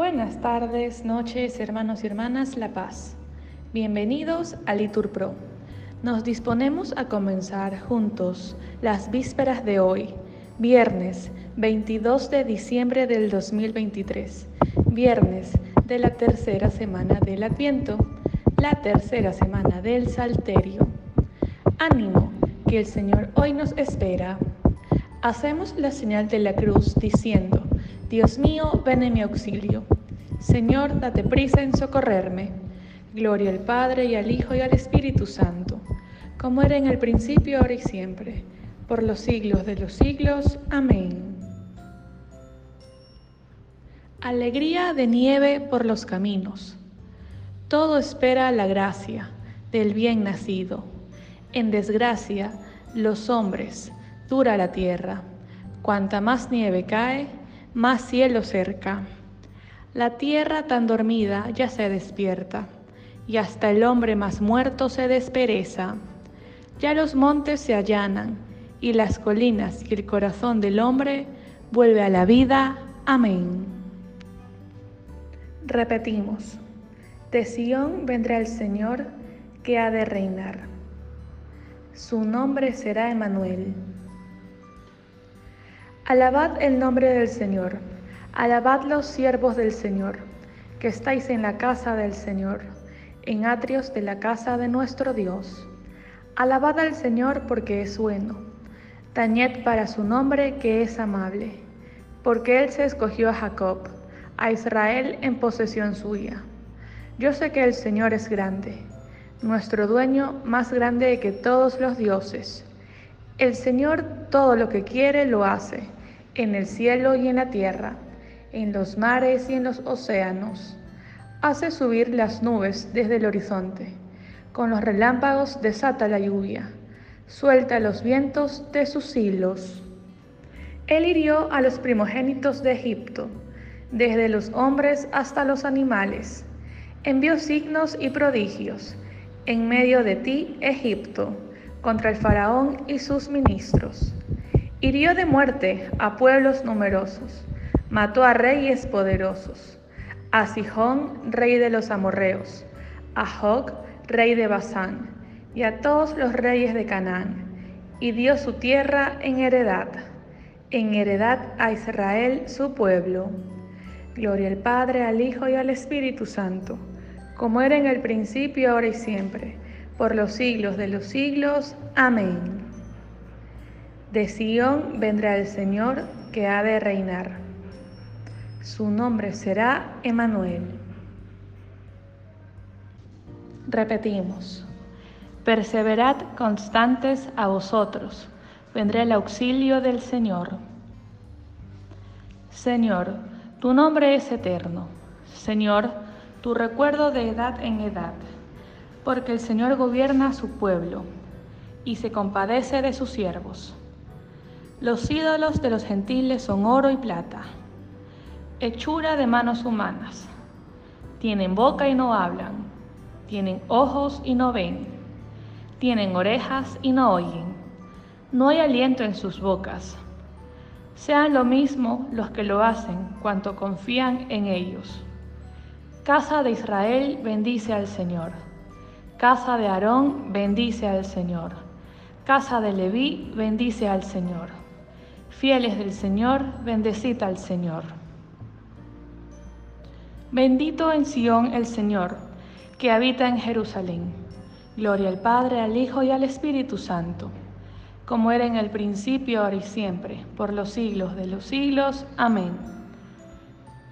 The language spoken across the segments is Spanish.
Buenas tardes, noches, hermanos y hermanas La Paz. Bienvenidos a Litur Pro. Nos disponemos a comenzar juntos las vísperas de hoy, viernes 22 de diciembre del 2023, viernes de la tercera semana del Adviento, la tercera semana del Salterio. Ánimo, que el Señor hoy nos espera. Hacemos la señal de la cruz diciendo, Dios mío, ven en mi auxilio. Señor, date prisa en socorrerme. Gloria al Padre y al Hijo y al Espíritu Santo, como era en el principio, ahora y siempre, por los siglos de los siglos. Amén. Alegría de nieve por los caminos. Todo espera la gracia del bien nacido. En desgracia, los hombres, dura la tierra. Cuanta más nieve cae, más cielo cerca. La tierra tan dormida ya se despierta, y hasta el hombre más muerto se despereza. Ya los montes se allanan, y las colinas y el corazón del hombre vuelve a la vida. Amén. Repetimos, de Sión vendrá el Señor que ha de reinar. Su nombre será Emanuel Alabad el nombre del Señor, alabad los siervos del Señor, que estáis en la casa del Señor, en atrios de la casa de nuestro Dios. Alabad al Señor porque es bueno, tañed para su nombre que es amable, porque Él se escogió a Jacob, a Israel en posesión suya. Yo sé que el Señor es grande, nuestro dueño más grande que todos los dioses. El Señor todo lo que quiere lo hace en el cielo y en la tierra, en los mares y en los océanos. Hace subir las nubes desde el horizonte. Con los relámpagos desata la lluvia. Suelta los vientos de sus hilos. Él hirió a los primogénitos de Egipto, desde los hombres hasta los animales. Envió signos y prodigios en medio de ti, Egipto, contra el faraón y sus ministros. Hirió de muerte a pueblos numerosos, mató a reyes poderosos, a Sihón, rey de los amorreos, a Jog, rey de Basán, y a todos los reyes de Canaán, y dio su tierra en heredad, en heredad a Israel su pueblo. Gloria al Padre, al Hijo y al Espíritu Santo, como era en el principio, ahora y siempre, por los siglos de los siglos. Amén. De Sión vendrá el Señor que ha de reinar. Su nombre será Emanuel. Repetimos, perseverad constantes a vosotros, vendrá el auxilio del Señor. Señor, tu nombre es eterno. Señor, tu recuerdo de edad en edad, porque el Señor gobierna a su pueblo y se compadece de sus siervos. Los ídolos de los gentiles son oro y plata, hechura de manos humanas. Tienen boca y no hablan, tienen ojos y no ven, tienen orejas y no oyen. No hay aliento en sus bocas. Sean lo mismo los que lo hacen cuanto confían en ellos. Casa de Israel bendice al Señor. Casa de Aarón bendice al Señor. Casa de Leví bendice al Señor. Fieles del Señor, bendecid al Señor. Bendito en Sión el Señor, que habita en Jerusalén. Gloria al Padre, al Hijo y al Espíritu Santo, como era en el principio, ahora y siempre, por los siglos de los siglos. Amén.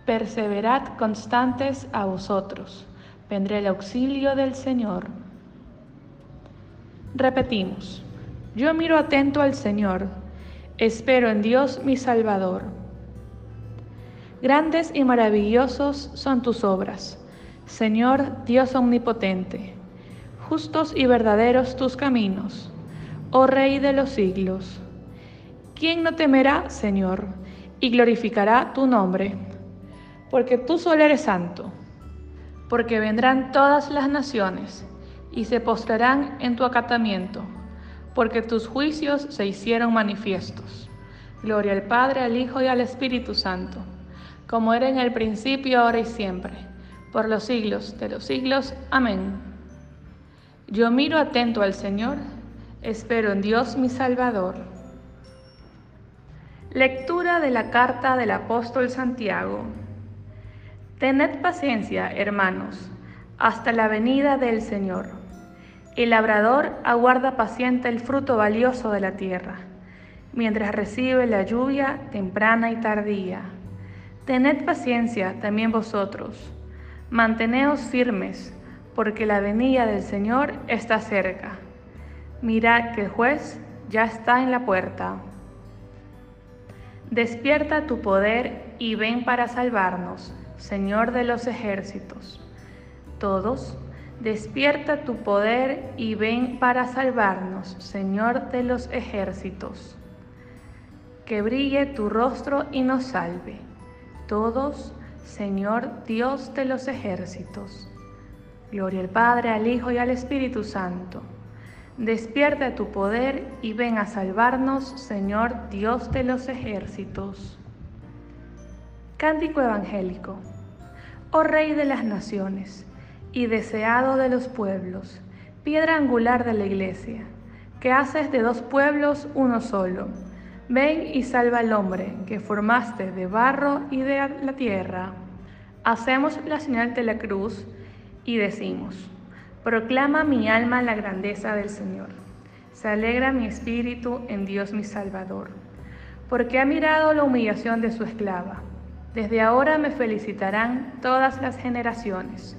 Perseverad constantes a vosotros. Vendré el auxilio del Señor. Repetimos, yo miro atento al Señor Espero en Dios mi Salvador. Grandes y maravillosos son tus obras, Señor Dios omnipotente. Justos y verdaderos tus caminos, oh Rey de los siglos. ¿Quién no temerá, Señor, y glorificará tu nombre? Porque tú solo eres santo, porque vendrán todas las naciones y se postrarán en tu acatamiento porque tus juicios se hicieron manifiestos. Gloria al Padre, al Hijo y al Espíritu Santo, como era en el principio, ahora y siempre, por los siglos de los siglos. Amén. Yo miro atento al Señor, espero en Dios mi Salvador. Lectura de la carta del apóstol Santiago. Tened paciencia, hermanos, hasta la venida del Señor. El labrador aguarda paciente el fruto valioso de la tierra, mientras recibe la lluvia temprana y tardía. Tened paciencia también vosotros, manteneos firmes, porque la venida del Señor está cerca. Mirad que el juez ya está en la puerta. Despierta tu poder y ven para salvarnos, Señor de los ejércitos. Todos, despierta tu poder y ven para salvarnos, Señor de los ejércitos. Que brille tu rostro y nos salve todos, Señor Dios de los ejércitos. Gloria al Padre, al Hijo y al Espíritu Santo. Despierta tu poder y ven a salvarnos, Señor Dios de los ejércitos. Cántico Evangélico. Oh Rey de las naciones y deseado de los pueblos, piedra angular de la iglesia, que haces de dos pueblos uno solo Ven y salva al hombre que formaste de barro y de la tierra. Hacemos la señal de la cruz y decimos, proclama mi alma la grandeza del Señor. Se alegra mi espíritu en Dios mi Salvador, porque ha mirado la humillación de su esclava. Desde ahora me felicitarán todas las generaciones,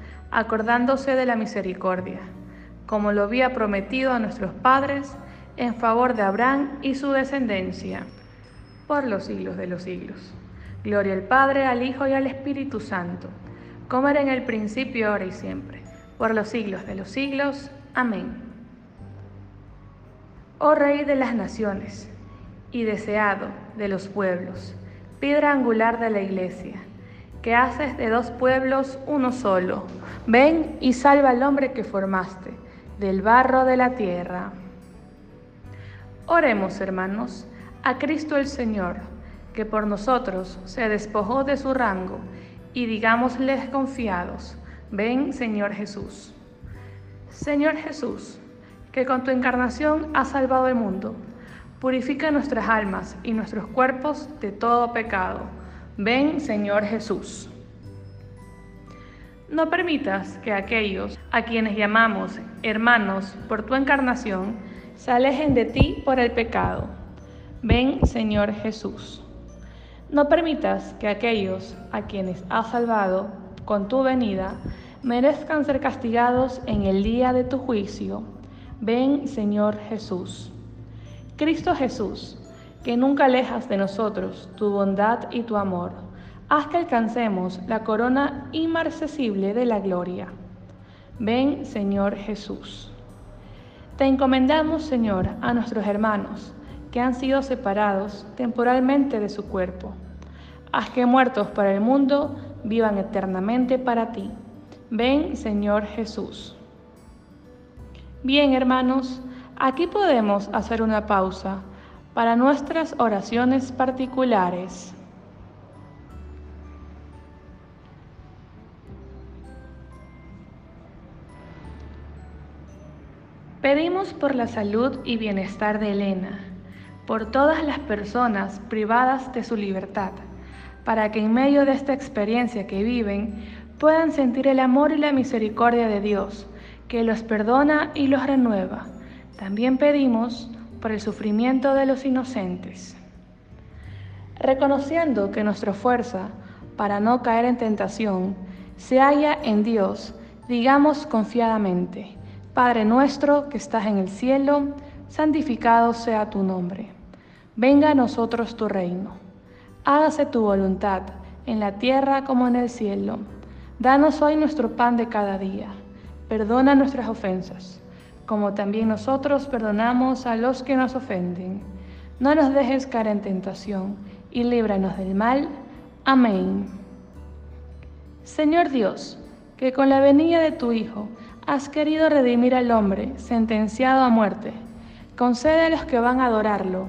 acordándose de la misericordia, como lo había prometido a nuestros padres, en favor de Abraham y su descendencia, por los siglos de los siglos. Gloria al Padre, al Hijo y al Espíritu Santo, como era en el principio, ahora y siempre, por los siglos de los siglos. Amén. Oh Rey de las naciones y deseado de los pueblos, piedra angular de la iglesia, que haces de dos pueblos uno solo, ven y salva al hombre que formaste del barro de la tierra. Oremos, hermanos, a Cristo el Señor, que por nosotros se despojó de su rango, y digámosles confiados, ven, Señor Jesús. Señor Jesús, que con tu encarnación has salvado el mundo, purifica nuestras almas y nuestros cuerpos de todo pecado. Ven, Señor Jesús. No permitas que aquellos a quienes llamamos hermanos por tu encarnación, se alejen de ti por el pecado. Ven, Señor Jesús. No permitas que aquellos a quienes has salvado con tu venida merezcan ser castigados en el día de tu juicio. Ven, Señor Jesús. Cristo Jesús, que nunca alejas de nosotros tu bondad y tu amor, haz que alcancemos la corona inmarcesible de la gloria. Ven, Señor Jesús. Te encomendamos, Señor, a nuestros hermanos que han sido separados temporalmente de su cuerpo. Haz que muertos para el mundo vivan eternamente para ti. Ven, Señor Jesús. Bien, hermanos, aquí podemos hacer una pausa para nuestras oraciones particulares. Pedimos por la salud y bienestar de Elena, por todas las personas privadas de su libertad, para que en medio de esta experiencia que viven puedan sentir el amor y la misericordia de Dios, que los perdona y los renueva. También pedimos por el sufrimiento de los inocentes. Reconociendo que nuestra fuerza para no caer en tentación se halla en Dios, digamos confiadamente, Padre nuestro que estás en el cielo, santificado sea tu nombre. Venga a nosotros tu reino. Hágase tu voluntad en la tierra como en el cielo. Danos hoy nuestro pan de cada día. Perdona nuestras ofensas, como también nosotros perdonamos a los que nos ofenden. No nos dejes caer en tentación y líbranos del mal. Amén. Señor Dios, que con la venida de tu Hijo has querido redimir al hombre sentenciado a muerte, concede a los que van a adorarlo,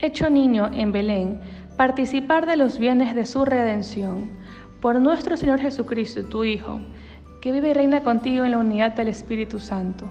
hecho niño en Belén, participar de los bienes de su redención. Por nuestro Señor Jesucristo, tu Hijo, que vive y reina contigo en la unidad del Espíritu Santo,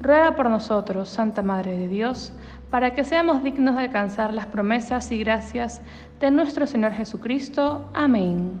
Ruega por nosotros, Santa Madre de Dios, para que seamos dignos de alcanzar las promesas y gracias de nuestro Señor Jesucristo. Amén.